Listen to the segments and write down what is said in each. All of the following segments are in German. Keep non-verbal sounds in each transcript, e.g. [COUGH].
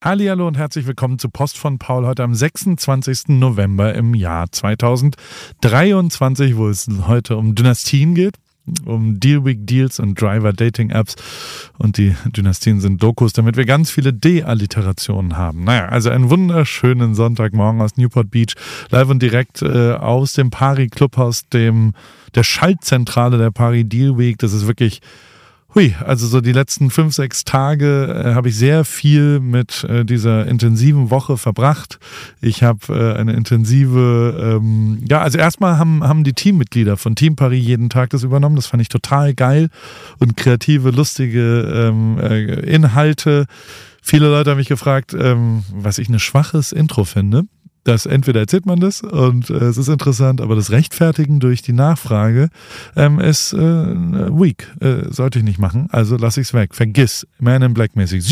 Hallo und herzlich willkommen zu Post von Paul heute am 26. November im Jahr 2023, wo es heute um Dynastien geht, um Deal Week Deals und Driver Dating Apps und die Dynastien sind Dokus, damit wir ganz viele D-Alliterationen haben. Naja, also einen wunderschönen Sonntagmorgen aus Newport Beach, live und direkt äh, aus dem Pari Clubhaus, dem der Schaltzentrale der Pari Deal Week. Das ist wirklich Hui, also so die letzten fünf, sechs Tage äh, habe ich sehr viel mit äh, dieser intensiven Woche verbracht. Ich habe äh, eine intensive, ähm, ja, also erstmal haben, haben die Teammitglieder von Team Paris jeden Tag das übernommen. Das fand ich total geil und kreative, lustige ähm, äh, Inhalte. Viele Leute haben mich gefragt, ähm, was ich ein schwaches Intro finde dass entweder erzählt man das und äh, es ist interessant, aber das Rechtfertigen durch die Nachfrage ähm, ist äh, weak. Äh, sollte ich nicht machen, also lasse ich es weg. Vergiss. Man in Black mäßig.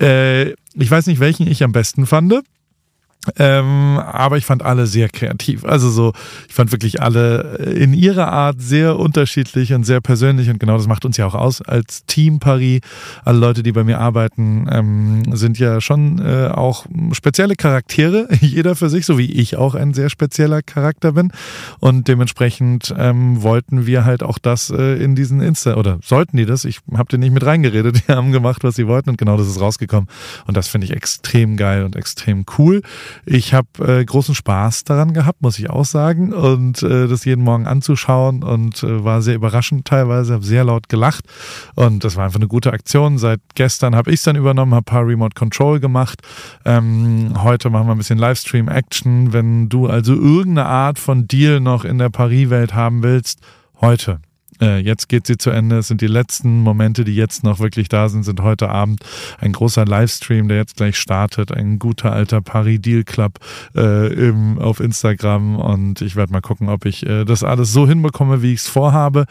Äh, ich weiß nicht, welchen ich am besten fand. Ähm, aber ich fand alle sehr kreativ. Also so, ich fand wirklich alle in ihrer Art sehr unterschiedlich und sehr persönlich und genau das macht uns ja auch aus als Team Paris. Alle Leute, die bei mir arbeiten, ähm, sind ja schon äh, auch spezielle Charaktere, [LAUGHS] jeder für sich, so wie ich auch ein sehr spezieller Charakter bin. Und dementsprechend ähm, wollten wir halt auch das äh, in diesen Insta, oder sollten die das, ich habe dir nicht mit reingeredet, [LAUGHS] die haben gemacht, was sie wollten und genau das ist rausgekommen. Und das finde ich extrem geil und extrem cool. Ich habe äh, großen Spaß daran gehabt, muss ich auch sagen. Und äh, das jeden Morgen anzuschauen und äh, war sehr überraschend teilweise, habe sehr laut gelacht. Und das war einfach eine gute Aktion. Seit gestern habe ich es dann übernommen, habe ein paar Remote Control gemacht. Ähm, heute machen wir ein bisschen Livestream-Action. Wenn du also irgendeine Art von Deal noch in der Paris-Welt haben willst, heute äh, jetzt geht sie zu Ende. Es sind die letzten Momente, die jetzt noch wirklich da sind, sind heute Abend ein großer Livestream, der jetzt gleich startet. Ein guter alter Paris Deal Club äh, im, auf Instagram. Und ich werde mal gucken, ob ich äh, das alles so hinbekomme, wie ich es vorhabe.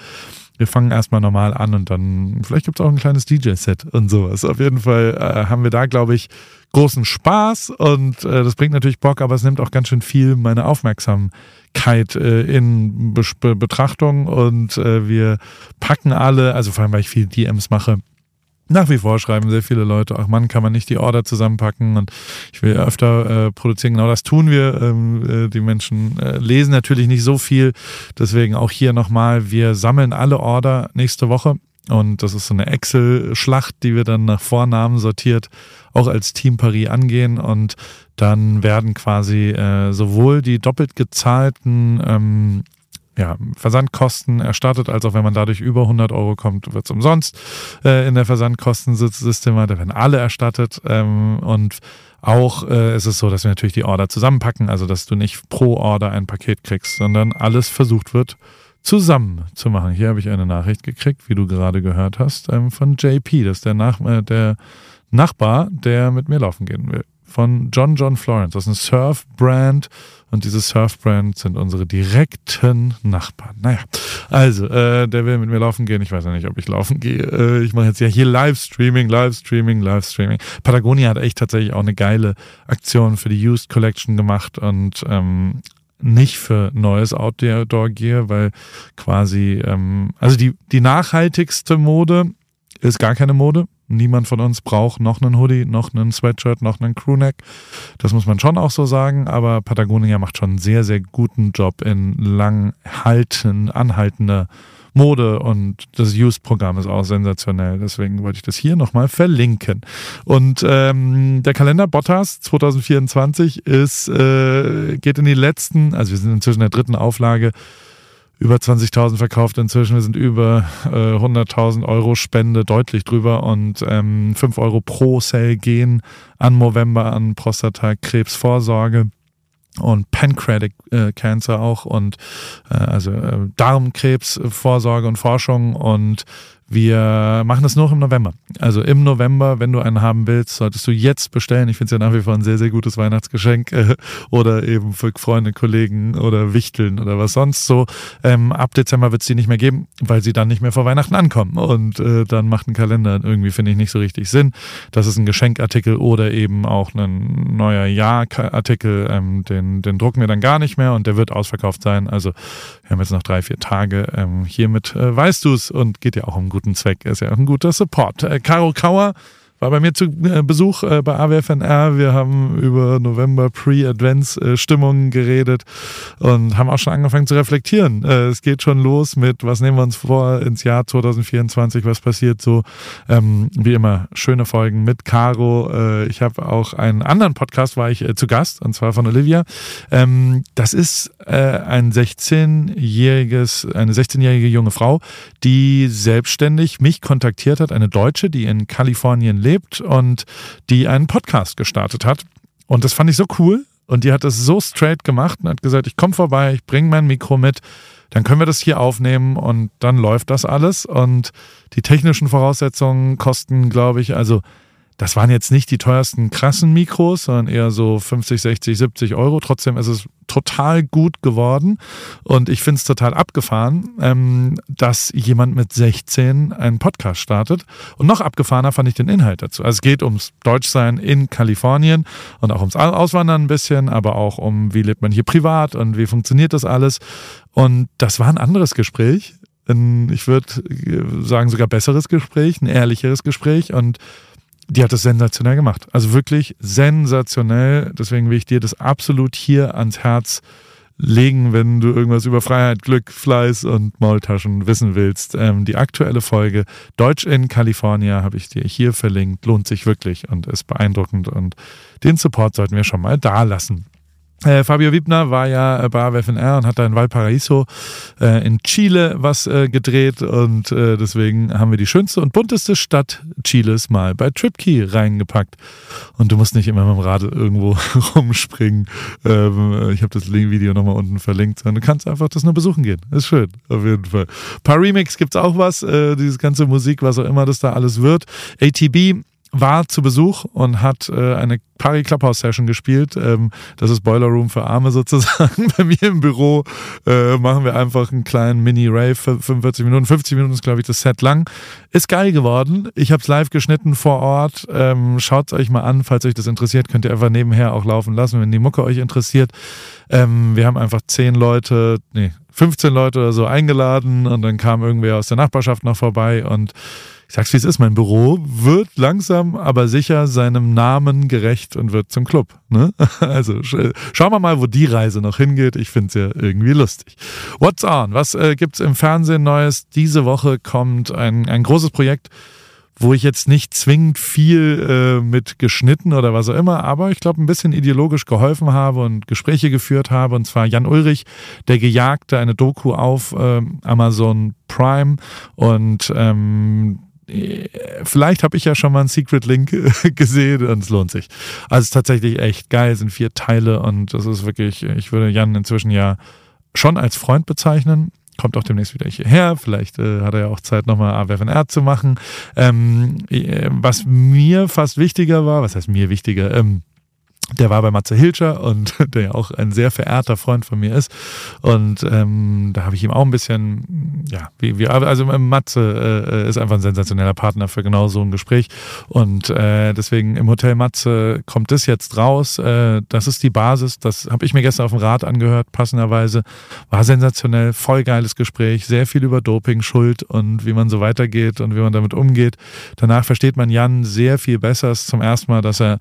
Wir fangen erstmal normal an und dann, vielleicht gibt es auch ein kleines DJ-Set und sowas. Auf jeden Fall äh, haben wir da, glaube ich, großen Spaß und äh, das bringt natürlich Bock, aber es nimmt auch ganz schön viel meine Aufmerksamkeit äh, in Be Betrachtung und äh, wir packen alle, also vor allem, weil ich viel DMs mache, nach wie vor schreiben sehr viele Leute, ach Mann, kann man nicht die Order zusammenpacken und ich will öfter äh, produzieren. Genau das tun wir. Ähm, äh, die Menschen äh, lesen natürlich nicht so viel. Deswegen auch hier nochmal, wir sammeln alle Order nächste Woche und das ist so eine Excel-Schlacht, die wir dann nach Vornamen sortiert auch als Team Paris angehen und dann werden quasi äh, sowohl die doppelt gezahlten ähm, ja, Versandkosten erstattet, als auch wenn man dadurch über 100 Euro kommt, wird es umsonst äh, in der Versandkostensysteme. Da werden alle erstattet ähm, und auch äh, ist es so, dass wir natürlich die Order zusammenpacken, also dass du nicht pro Order ein Paket kriegst, sondern alles versucht wird zusammen zu machen. Hier habe ich eine Nachricht gekriegt, wie du gerade gehört hast, ähm, von JP, das ist der, Nach äh, der Nachbar, der mit mir laufen gehen will. Von John John Florence. Das ist ein Surf-Brand und diese Surf-Brand sind unsere direkten Nachbarn. Naja, also, äh, der will mit mir laufen gehen. Ich weiß ja nicht, ob ich laufen gehe. Äh, ich mache jetzt ja hier Livestreaming, Livestreaming, Livestreaming. Patagonia hat echt tatsächlich auch eine geile Aktion für die Used Collection gemacht und ähm, nicht für neues Outdoor Gear, weil quasi, ähm, also die, die nachhaltigste Mode ist gar keine Mode. Niemand von uns braucht noch einen Hoodie, noch einen Sweatshirt, noch einen Crewneck. Das muss man schon auch so sagen, aber Patagonia macht schon einen sehr, sehr guten Job in langhalten, anhaltender Mode und das Use-Programm ist auch sensationell. Deswegen wollte ich das hier nochmal verlinken. Und ähm, der Kalender Bottas 2024 ist, äh, geht in die letzten, also wir sind inzwischen in der dritten Auflage, über 20.000 verkauft inzwischen. Wir sind über äh, 100.000 Euro Spende deutlich drüber und ähm, 5 Euro pro Cell gehen an Movember, an Prostatakrebsvorsorge und Pancreatic äh, Cancer auch und äh, also äh, Darmkrebsvorsorge und Forschung und wir machen das nur im November. Also im November, wenn du einen haben willst, solltest du jetzt bestellen. Ich finde es ja nach wie vor ein sehr, sehr gutes Weihnachtsgeschenk äh, oder eben für Freunde, Kollegen oder Wichteln oder was sonst so. Ähm, ab Dezember wird es die nicht mehr geben, weil sie dann nicht mehr vor Weihnachten ankommen. Und äh, dann macht ein Kalender irgendwie, finde ich, nicht so richtig Sinn. Das ist ein Geschenkartikel oder eben auch ein neuer Jahrartikel. Ähm, den, den drucken wir dann gar nicht mehr und der wird ausverkauft sein. Also wir haben jetzt noch drei, vier Tage. Ähm, hiermit äh, weißt du es und geht ja auch um guten Zweck. Ist ja ein guter Support. Äh, Caro Kauer war bei mir zu äh, Besuch äh, bei AWFNR. Wir haben über November Pre-Advents-Stimmungen geredet und haben auch schon angefangen zu reflektieren. Äh, es geht schon los mit, was nehmen wir uns vor ins Jahr 2024, was passiert so. Ähm, wie immer, schöne Folgen mit Caro. Äh, ich habe auch einen anderen Podcast, war ich äh, zu Gast, und zwar von Olivia. Ähm, das ist äh, ein 16-jähriges, eine 16-jährige junge Frau, die selbstständig mich kontaktiert hat, eine Deutsche, die in Kalifornien und die einen Podcast gestartet hat. Und das fand ich so cool. Und die hat das so straight gemacht und hat gesagt, ich komme vorbei, ich bringe mein Mikro mit, dann können wir das hier aufnehmen und dann läuft das alles. Und die technischen Voraussetzungen kosten, glaube ich, also das waren jetzt nicht die teuersten krassen Mikros, sondern eher so 50, 60, 70 Euro. Trotzdem ist es total gut geworden und ich finde es total abgefahren, ähm, dass jemand mit 16 einen Podcast startet. Und noch abgefahrener fand ich den Inhalt dazu. Also es geht ums Deutschsein in Kalifornien und auch ums Auswandern ein bisschen, aber auch um, wie lebt man hier privat und wie funktioniert das alles. Und das war ein anderes Gespräch. Ich würde sagen, sogar besseres Gespräch, ein ehrlicheres Gespräch und die hat das sensationell gemacht. Also wirklich sensationell. Deswegen will ich dir das absolut hier ans Herz legen, wenn du irgendwas über Freiheit, Glück, Fleiß und Maultaschen wissen willst. Ähm, die aktuelle Folge Deutsch in California habe ich dir hier verlinkt. Lohnt sich wirklich und ist beeindruckend. Und den Support sollten wir schon mal da lassen. Äh, Fabio Wiebner war ja äh, bei AWFNR und hat da in Valparaiso äh, in Chile was äh, gedreht und äh, deswegen haben wir die schönste und bunteste Stadt Chiles mal bei TripKey reingepackt. Und du musst nicht immer mit dem Rad irgendwo [LAUGHS] rumspringen. Ähm, ich habe das Video nochmal unten verlinkt, sondern du kannst einfach das nur besuchen gehen. Ist schön, auf jeden Fall. Paar Remix gibt's auch was, dieses ganze Musik, was auch immer das da alles wird. ATB war zu Besuch und hat äh, eine Pari Clubhouse Session gespielt. Ähm, das ist Boiler Room für Arme [LAUGHS] sozusagen. Bei mir im Büro äh, machen wir einfach einen kleinen Mini-Rave für 45 Minuten. 50 Minuten ist, glaube ich, das Set lang. Ist geil geworden. Ich habe es live geschnitten vor Ort. Ähm, Schaut es euch mal an, falls euch das interessiert. Könnt ihr einfach nebenher auch laufen lassen, wenn die Mucke euch interessiert. Ähm, wir haben einfach 10 Leute, nee, 15 Leute oder so eingeladen und dann kam irgendwer aus der Nachbarschaft noch vorbei und ich sag's wie es ist, mein Büro wird langsam, aber sicher seinem Namen gerecht und wird zum Club. Ne? [LAUGHS] Also schauen wir mal, wo die Reise noch hingeht. Ich find's ja irgendwie lustig. What's on? Was äh, gibt's im Fernsehen Neues? Diese Woche kommt ein, ein großes Projekt wo ich jetzt nicht zwingend viel äh, mit geschnitten oder was auch immer, aber ich glaube ein bisschen ideologisch geholfen habe und Gespräche geführt habe. Und zwar Jan Ulrich, der Gejagte, eine Doku auf äh, Amazon Prime. Und ähm, vielleicht habe ich ja schon mal einen Secret Link [LAUGHS] gesehen und es lohnt sich. Also es ist tatsächlich echt geil, es sind vier Teile und das ist wirklich, ich würde Jan inzwischen ja schon als Freund bezeichnen. Kommt auch demnächst wieder hierher. Vielleicht äh, hat er ja auch Zeit, nochmal AWFNR zu machen. Ähm, äh, was mir fast wichtiger war, was heißt mir wichtiger? Ähm, der war bei Matze Hilscher und [LAUGHS] der ja auch ein sehr verehrter Freund von mir ist. Und ähm, da habe ich ihm auch ein bisschen, ja, wie, wie also Matze äh, ist einfach ein sensationeller Partner für genau so ein Gespräch. Und äh, deswegen im Hotel Matze kommt das jetzt raus. Äh, das ist die Basis. Das habe ich mir gestern auf dem Rad angehört, passenderweise. War sensationell, voll geiles Gespräch, sehr viel über Doping, Schuld und wie man so weitergeht und wie man damit umgeht. Danach versteht man Jan sehr viel besser. Es ist zum ersten Mal, dass er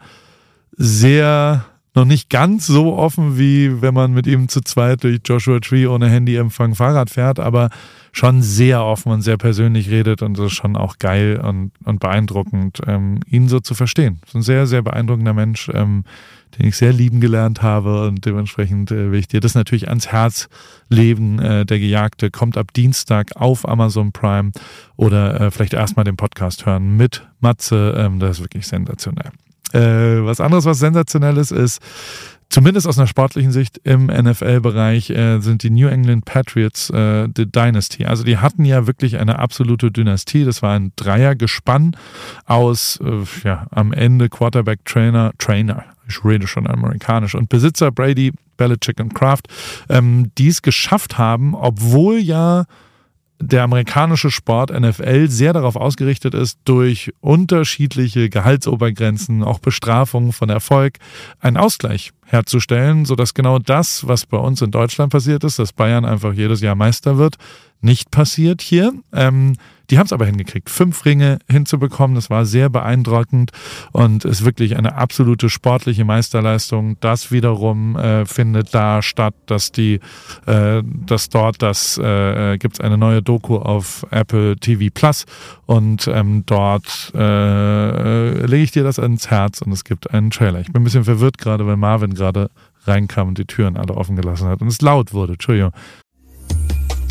sehr noch nicht ganz so offen, wie wenn man mit ihm zu zweit durch Joshua Tree ohne Handyempfang Fahrrad fährt, aber schon sehr offen und sehr persönlich redet und das ist schon auch geil und, und beeindruckend, ähm, ihn so zu verstehen. Das ist ein sehr, sehr beeindruckender Mensch, ähm, den ich sehr lieben gelernt habe und dementsprechend äh, will ich dir das natürlich ans Herz leben. Äh, der Gejagte kommt ab Dienstag auf Amazon Prime oder äh, vielleicht erstmal den Podcast hören mit Matze. Ähm, das ist wirklich sensationell. Äh, was anderes, was sensationell ist, ist, zumindest aus einer sportlichen Sicht im NFL-Bereich äh, sind die New England Patriots äh, die Dynasty. Also die hatten ja wirklich eine absolute Dynastie. Das war ein Dreiergespann aus äh, ja, am Ende Quarterback-Trainer, Trainer, ich rede schon amerikanisch, und Besitzer Brady, Belichick und Kraft, ähm, die es geschafft haben, obwohl ja der amerikanische Sport NFL sehr darauf ausgerichtet ist, durch unterschiedliche Gehaltsobergrenzen, auch Bestrafungen von Erfolg, einen Ausgleich herzustellen, sodass genau das, was bei uns in Deutschland passiert ist, dass Bayern einfach jedes Jahr Meister wird, nicht passiert hier. Ähm, die haben es aber hingekriegt, fünf Ringe hinzubekommen. Das war sehr beeindruckend und ist wirklich eine absolute sportliche Meisterleistung. Das wiederum äh, findet da statt, dass die, äh, dass dort das äh, äh gibt es eine neue Doku auf Apple TV Plus und ähm, dort äh, lege ich dir das ans Herz und es gibt einen Trailer. Ich bin ein bisschen verwirrt gerade, weil Marvin gerade reinkam und die Türen alle offen gelassen hat und es laut wurde. Entschuldigung.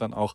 dann auch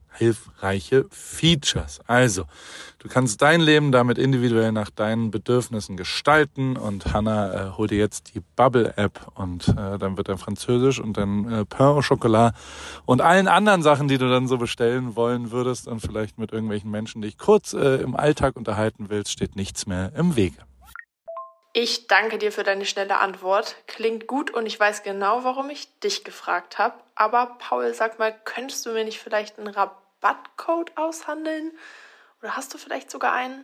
hilfreiche Features. Also, du kannst dein Leben damit individuell nach deinen Bedürfnissen gestalten und Hannah äh, hol dir jetzt die Bubble App und äh, dann wird er Französisch und dann äh, Pain au Chocolat und allen anderen Sachen, die du dann so bestellen wollen würdest und vielleicht mit irgendwelchen Menschen dich kurz äh, im Alltag unterhalten willst, steht nichts mehr im Wege. Ich danke dir für deine schnelle Antwort. Klingt gut und ich weiß genau, warum ich dich gefragt habe. Aber Paul, sag mal, könntest du mir nicht vielleicht einen Rabattcode aushandeln? Oder hast du vielleicht sogar einen?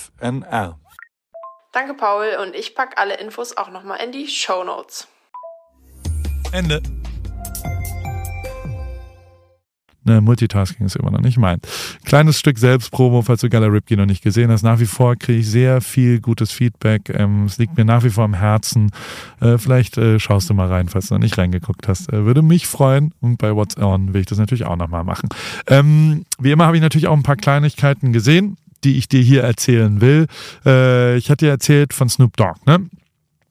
Danke Paul und ich packe alle Infos auch nochmal in die Show Notes. Ende. Ne, Multitasking ist immer noch nicht mein. Kleines Stück Selbstpromo, falls du Gala Ripke noch nicht gesehen hast. Nach wie vor kriege ich sehr viel gutes Feedback. Ähm, es liegt mir nach wie vor am Herzen. Äh, vielleicht äh, schaust du mal rein, falls du noch nicht reingeguckt hast. Äh, würde mich freuen. Und bei What's On will ich das natürlich auch nochmal machen. Ähm, wie immer habe ich natürlich auch ein paar Kleinigkeiten gesehen, die ich dir hier erzählen will. Äh, ich hatte dir erzählt von Snoop Dogg, ne?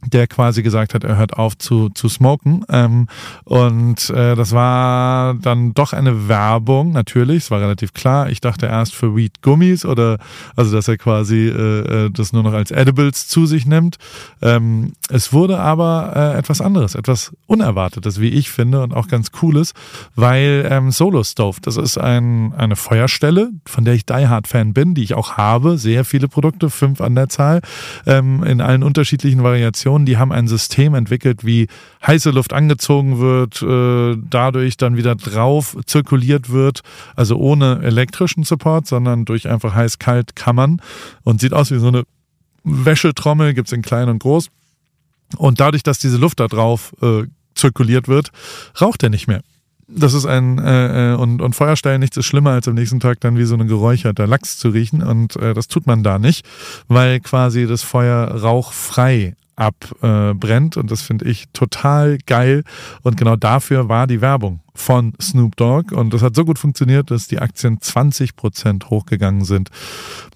Der quasi gesagt hat, er hört auf zu, zu smoken. Ähm, und äh, das war dann doch eine Werbung, natürlich, es war relativ klar. Ich dachte erst für Weed Gummis oder also dass er quasi äh, äh, das nur noch als Edibles zu sich nimmt. Ähm, es wurde aber äh, etwas anderes, etwas Unerwartetes, wie ich finde, und auch ganz cooles, weil ähm, Solo Stove, das ist ein, eine Feuerstelle, von der ich Die Hard Fan bin, die ich auch habe, sehr viele Produkte, fünf an der Zahl, ähm, in allen unterschiedlichen Variationen Organisationen, die haben ein System entwickelt, wie heiße Luft angezogen wird, äh, dadurch dann wieder drauf zirkuliert wird, also ohne elektrischen Support, sondern durch einfach heiß-kalt Kammern und sieht aus wie so eine Wäschetrommel, gibt es in klein und groß. Und dadurch, dass diese Luft da drauf äh, zirkuliert wird, raucht er nicht mehr. Das ist ein äh, äh, und, und Feuerstellen nichts ist schlimmer, als am nächsten Tag dann wie so ein geräucherter Lachs zu riechen. Und äh, das tut man da nicht, weil quasi das Feuer rauchfrei abbrennt. und das finde ich total geil. Und genau dafür war die Werbung von Snoop Dogg. Und das hat so gut funktioniert, dass die Aktien 20 Prozent hochgegangen sind.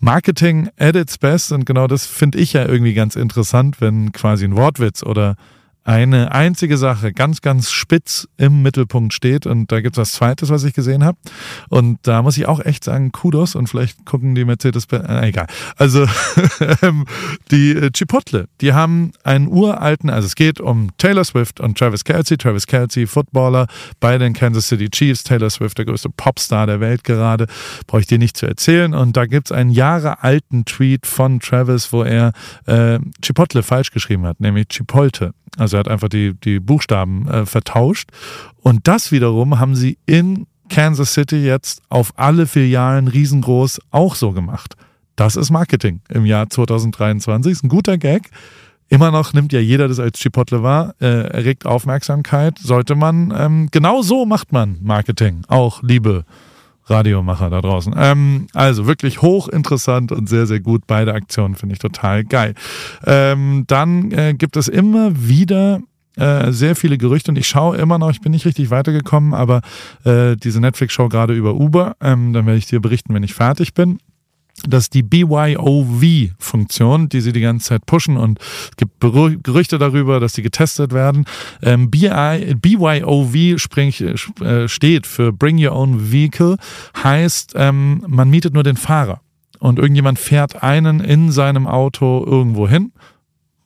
Marketing at its best. Und genau das finde ich ja irgendwie ganz interessant, wenn quasi ein Wortwitz oder eine einzige Sache ganz, ganz spitz im Mittelpunkt steht. Und da gibt es was Zweites, was ich gesehen habe. Und da muss ich auch echt sagen, Kudos und vielleicht gucken die Mercedes, äh, egal. Also [LAUGHS] ähm, die äh, Chipotle, die haben einen uralten, also es geht um Taylor Swift und Travis Kelsey. Travis Kelsey, Footballer bei den Kansas City Chiefs. Taylor Swift, der größte Popstar der Welt gerade. Brauche ich dir nicht zu erzählen. Und da gibt es einen Jahre alten Tweet von Travis, wo er äh, Chipotle falsch geschrieben hat, nämlich Chipolte. Also er hat einfach die, die Buchstaben äh, vertauscht. Und das wiederum haben sie in Kansas City jetzt auf alle Filialen riesengroß auch so gemacht. Das ist Marketing im Jahr 2023. Ist ein guter Gag. Immer noch nimmt ja jeder das als Chipotle wahr, äh, erregt Aufmerksamkeit. Sollte man, ähm, genau so macht man Marketing. Auch, liebe Radiomacher da draußen. Ähm, also wirklich hochinteressant und sehr, sehr gut. Beide Aktionen finde ich total geil. Ähm, dann äh, gibt es immer wieder äh, sehr viele Gerüchte und ich schaue immer noch, ich bin nicht richtig weitergekommen, aber äh, diese Netflix-Show gerade über Uber, ähm, dann werde ich dir berichten, wenn ich fertig bin dass die BYOV-Funktion, die sie die ganze Zeit pushen und es gibt Gerüchte darüber, dass die getestet werden. Ähm, BYOV spring, äh, steht für Bring Your Own Vehicle, heißt, ähm, man mietet nur den Fahrer und irgendjemand fährt einen in seinem Auto irgendwo hin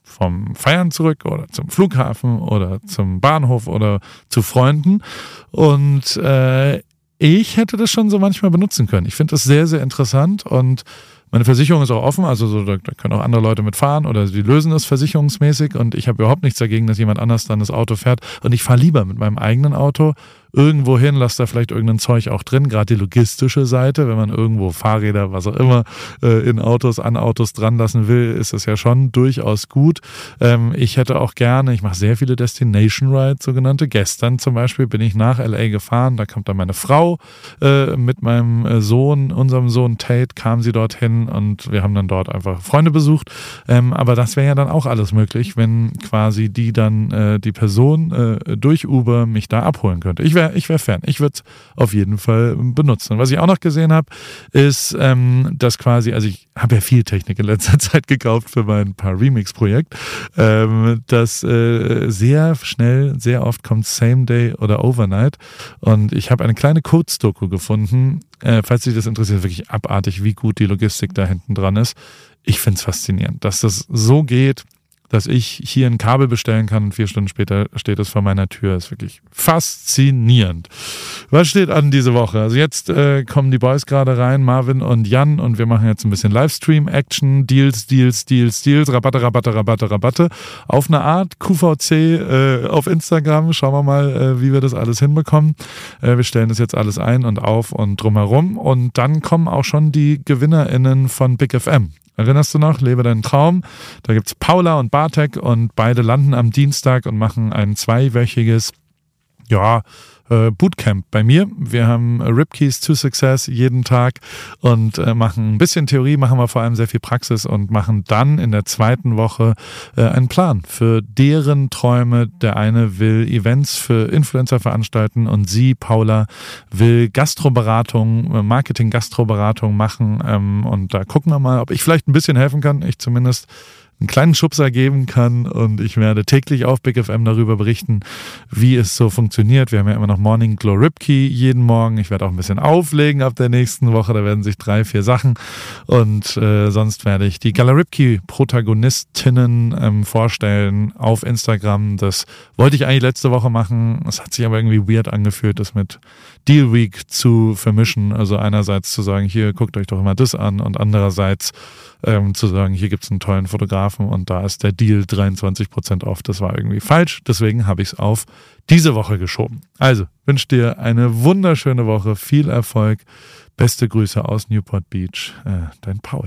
vom Feiern zurück oder zum Flughafen oder zum Bahnhof oder zu Freunden. Und äh, ich hätte das schon so manchmal benutzen können. Ich finde das sehr, sehr interessant und meine Versicherung ist auch offen, also so, da, können auch andere Leute mitfahren oder sie lösen das versicherungsmäßig. Und ich habe überhaupt nichts dagegen, dass jemand anders dann das Auto fährt. Und ich fahre lieber mit meinem eigenen Auto irgendwo hin, lasst da vielleicht irgendein Zeug auch drin, gerade die logistische Seite, wenn man irgendwo Fahrräder, was auch immer, äh, in Autos, an Autos dran lassen will, ist es ja schon durchaus gut. Ähm, ich hätte auch gerne, ich mache sehr viele Destination Rides, sogenannte. Gestern zum Beispiel bin ich nach LA gefahren, da kommt dann meine Frau äh, mit meinem äh, Sohn, unserem Sohn Tate, kam sie dorthin und wir haben dann dort einfach Freunde besucht. Ähm, aber das wäre ja dann auch alles möglich, wenn quasi die dann äh, die Person äh, durch Uber mich da abholen könnte. Ich wäre ich wär Fan. Ich würde es auf jeden Fall benutzen. was ich auch noch gesehen habe, ist, ähm, dass quasi, also ich habe ja viel Technik in letzter [LAUGHS] Zeit gekauft für mein paar Remix-Projekt, ähm, dass äh, sehr schnell, sehr oft kommt Same Day oder Overnight. Und ich habe eine kleine Codes-Doku gefunden, äh, falls dich das interessiert, wirklich abartig, wie gut die Logistik da hinten dran ist. Ich finde es faszinierend, dass das so geht dass ich hier ein Kabel bestellen kann und vier Stunden später steht es vor meiner Tür. ist wirklich faszinierend. Was steht an diese Woche? Also jetzt äh, kommen die Boys gerade rein, Marvin und Jan, und wir machen jetzt ein bisschen Livestream-Action, Deals, Deals, Deals, Deals, Rabatte, Rabatte, Rabatte, Rabatte. Auf eine Art QVC äh, auf Instagram. Schauen wir mal, äh, wie wir das alles hinbekommen. Äh, wir stellen das jetzt alles ein und auf und drumherum. Und dann kommen auch schon die GewinnerInnen von Big FM. Erinnerst du noch? Lebe deinen Traum. Da gibt es Paula und Bartek und beide landen am Dienstag und machen ein zweiwöchiges, ja, äh, Bootcamp bei mir. Wir haben Ripkeys to Success jeden Tag und äh, machen ein bisschen Theorie, machen wir vor allem sehr viel Praxis und machen dann in der zweiten Woche äh, einen Plan für deren Träume. Der eine will Events für Influencer veranstalten und sie, Paula, will Gastroberatung, Marketing-Gastroberatung machen. Ähm, und da gucken wir mal, ob ich vielleicht ein bisschen helfen kann. Ich zumindest einen kleinen Schubser geben kann. Und ich werde täglich auf Big FM darüber berichten, wie es so funktioniert. Wir haben ja immer noch Morning Glow Ripkey jeden Morgen. Ich werde auch ein bisschen auflegen ab der nächsten Woche. Da werden sich drei, vier Sachen. Und äh, sonst werde ich die Gala Ripkey Protagonistinnen ähm, vorstellen auf Instagram. Das wollte ich eigentlich letzte Woche machen. Es hat sich aber irgendwie weird angefühlt, das mit Deal Week zu vermischen. Also einerseits zu sagen, hier guckt euch doch immer das an und andererseits ähm, zu sagen, hier gibt es einen tollen Fotografen und da ist der Deal 23% off. Das war irgendwie falsch. Deswegen habe ich es auf diese Woche geschoben. Also wünsche dir eine wunderschöne Woche, viel Erfolg. Beste Grüße aus Newport Beach, äh, dein Paul.